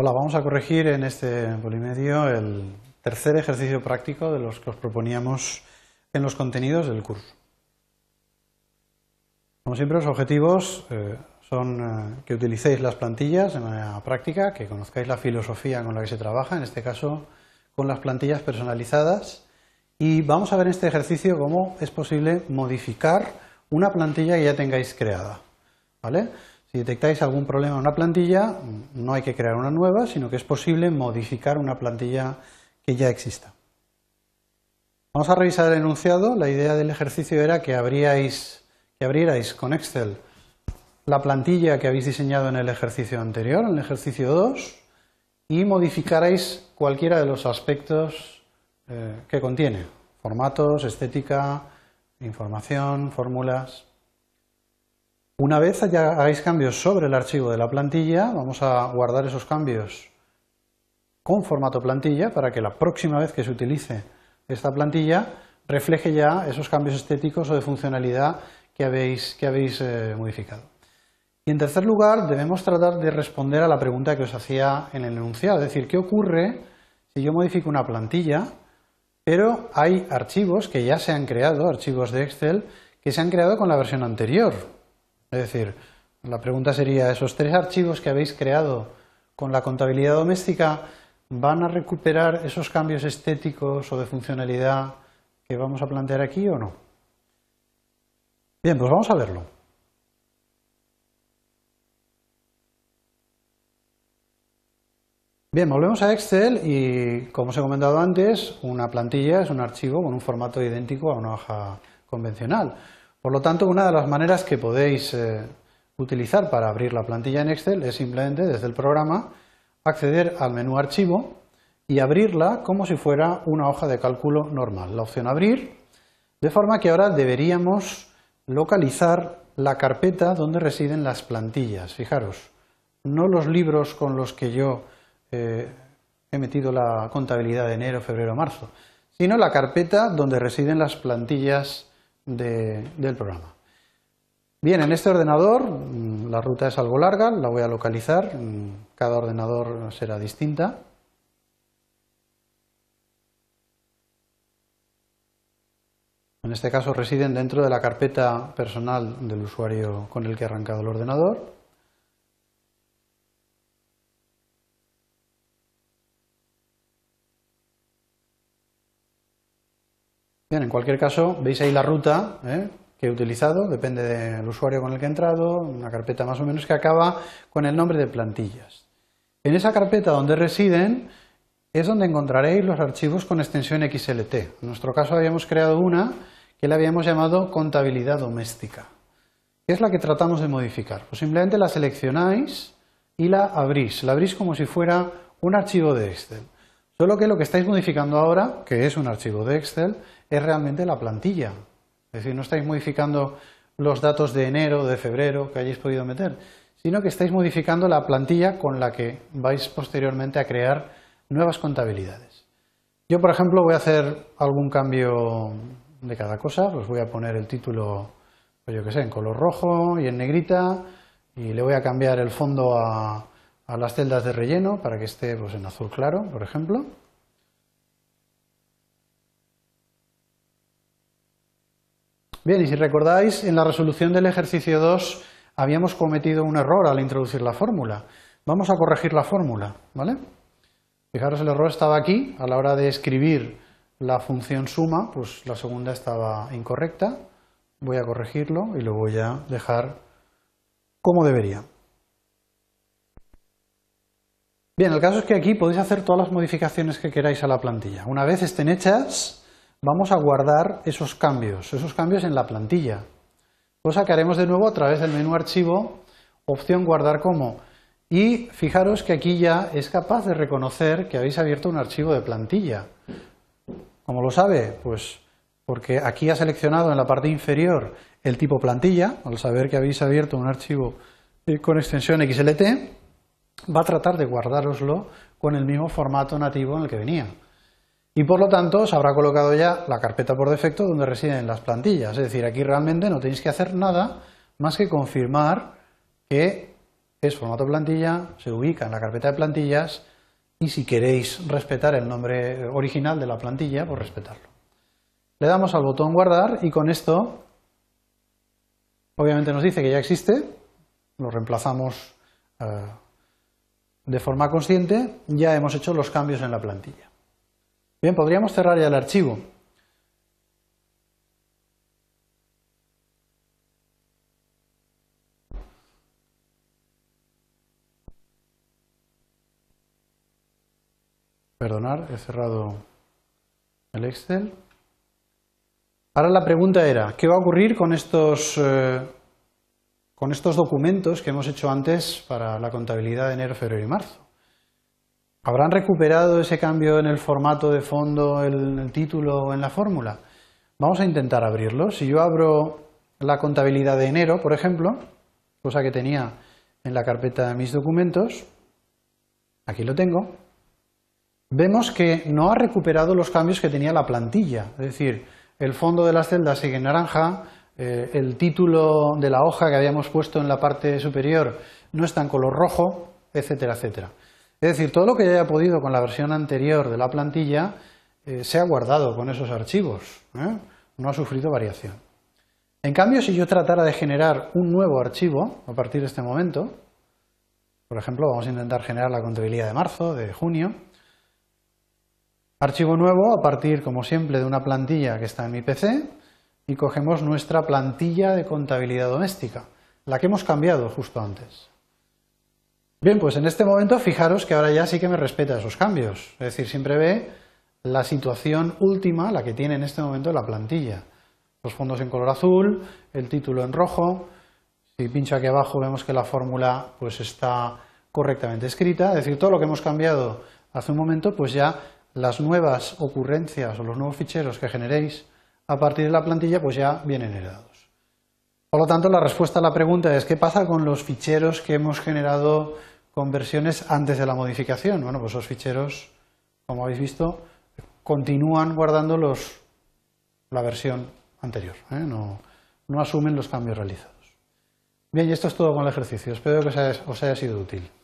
Hola, vamos a corregir en este polimedio el tercer ejercicio práctico de los que os proponíamos en los contenidos del curso. Como siempre, los objetivos eh, son eh, que utilicéis las plantillas de manera práctica, que conozcáis la filosofía con la que se trabaja, en este caso con las plantillas personalizadas, y vamos a ver en este ejercicio cómo es posible modificar una plantilla que ya tengáis creada. ¿vale? Si detectáis algún problema en una plantilla, no hay que crear una nueva, sino que es posible modificar una plantilla que ya exista. Vamos a revisar el enunciado. La idea del ejercicio era que, que abrierais con Excel la plantilla que habéis diseñado en el ejercicio anterior, en el ejercicio 2, y modificarais cualquiera de los aspectos eh, que contiene, formatos, estética, información, fórmulas. Una vez ya hagáis cambios sobre el archivo de la plantilla, vamos a guardar esos cambios con formato plantilla para que la próxima vez que se utilice esta plantilla refleje ya esos cambios estéticos o de funcionalidad que habéis, que habéis eh, modificado. Y en tercer lugar, debemos tratar de responder a la pregunta que os hacía en el enunciado, es decir, ¿qué ocurre si yo modifico una plantilla, pero hay archivos que ya se han creado, archivos de Excel, que se han creado con la versión anterior, es decir, la pregunta sería, ¿esos tres archivos que habéis creado con la contabilidad doméstica van a recuperar esos cambios estéticos o de funcionalidad que vamos a plantear aquí o no? Bien, pues vamos a verlo. Bien, volvemos a Excel y, como os he comentado antes, una plantilla es un archivo con un formato idéntico a una hoja convencional. Por lo tanto, una de las maneras que podéis eh, utilizar para abrir la plantilla en Excel es simplemente desde el programa acceder al menú Archivo y abrirla como si fuera una hoja de cálculo normal. La opción Abrir, de forma que ahora deberíamos localizar la carpeta donde residen las plantillas. Fijaros, no los libros con los que yo eh, he metido la contabilidad de enero, febrero, marzo, sino la carpeta donde residen las plantillas del programa. Bien, en este ordenador mm, la ruta es algo larga, la voy a localizar, mm, cada ordenador será distinta. En este caso residen dentro de la carpeta personal del usuario con el que ha arrancado el ordenador. Bien, en cualquier caso, veis ahí la ruta ¿eh? que he utilizado, depende del usuario con el que he entrado, una carpeta más o menos que acaba con el nombre de plantillas. En esa carpeta donde residen es donde encontraréis los archivos con extensión XLT. En nuestro caso habíamos creado una que le habíamos llamado contabilidad doméstica. ¿Qué es la que tratamos de modificar? Pues simplemente la seleccionáis y la abrís. La abrís como si fuera un archivo de Excel. Solo que lo que estáis modificando ahora, que es un archivo de Excel, es realmente la plantilla. Es decir, no estáis modificando los datos de enero, de febrero que hayáis podido meter, sino que estáis modificando la plantilla con la que vais posteriormente a crear nuevas contabilidades. Yo, por ejemplo, voy a hacer algún cambio de cada cosa, pues voy a poner el título, pues yo que sé, en color rojo y en negrita, y le voy a cambiar el fondo a, a las celdas de relleno para que esté pues, en azul claro, por ejemplo. Bien, y si recordáis, en la resolución del ejercicio 2 habíamos cometido un error al introducir la fórmula. Vamos a corregir la fórmula, ¿vale? Fijaros, el error estaba aquí, a la hora de escribir la función suma, pues la segunda estaba incorrecta. Voy a corregirlo y lo voy a dejar como debería. Bien, el caso es que aquí podéis hacer todas las modificaciones que queráis a la plantilla. Una vez estén hechas, vamos a guardar esos cambios, esos cambios en la plantilla. Cosa que haremos de nuevo a través del menú archivo, opción guardar como. Y fijaros que aquí ya es capaz de reconocer que habéis abierto un archivo de plantilla. ¿Cómo lo sabe? Pues porque aquí ha seleccionado en la parte inferior el tipo plantilla, al saber que habéis abierto un archivo con extensión XLT, va a tratar de guardároslo con el mismo formato nativo en el que venía y por lo tanto se habrá colocado ya la carpeta por defecto donde residen las plantillas. Es decir, aquí realmente no tenéis que hacer nada más que confirmar que es formato plantilla, se ubica en la carpeta de plantillas y si queréis respetar el nombre original de la plantilla, pues respetarlo. Le damos al botón guardar y con esto obviamente nos dice que ya existe, lo reemplazamos eh, de forma consciente, ya hemos hecho los cambios en la plantilla. Bien, podríamos cerrar ya el archivo. Perdonar, he cerrado el Excel. Ahora la pregunta era, ¿qué va a ocurrir con estos, eh, con estos documentos que hemos hecho antes para la contabilidad de enero, febrero y marzo? ¿Habrán recuperado ese cambio en el formato de fondo, el, el título o en la fórmula? Vamos a intentar abrirlo. Si yo abro la contabilidad de enero, por ejemplo, cosa que tenía en la carpeta de mis documentos, aquí lo tengo, vemos que no ha recuperado los cambios que tenía la plantilla. Es decir, el fondo de las celdas sigue en naranja, eh, el título de la hoja que habíamos puesto en la parte superior no está en color rojo, etcétera, etcétera. Es decir, todo lo que haya podido con la versión anterior de la plantilla eh, se ha guardado con esos archivos, ¿eh? no ha sufrido variación. En cambio, si yo tratara de generar un nuevo archivo a partir de este momento, por ejemplo, vamos a intentar generar la contabilidad de marzo, de junio, Archivo nuevo a partir, como siempre, de una plantilla que está en mi PC y cogemos nuestra plantilla de contabilidad doméstica, la que hemos cambiado justo antes. Bien, pues en este momento fijaros que ahora ya sí que me respeta esos cambios, es decir, siempre ve la situación última, la que tiene en este momento la plantilla. Los fondos en color azul, el título en rojo, si pincho aquí abajo vemos que la fórmula pues está correctamente escrita, es decir, todo lo que hemos cambiado hace un momento pues ya las nuevas ocurrencias o los nuevos ficheros que generéis a partir de la plantilla pues ya vienen heredados. Por lo tanto, la respuesta a la pregunta es ¿qué pasa con los ficheros que hemos generado con versiones antes de la modificación? Bueno, pues esos ficheros, como habéis visto, continúan guardando la versión anterior, ¿eh? no, no asumen los cambios realizados. Bien, y esto es todo con el ejercicio. Espero que os haya sido útil.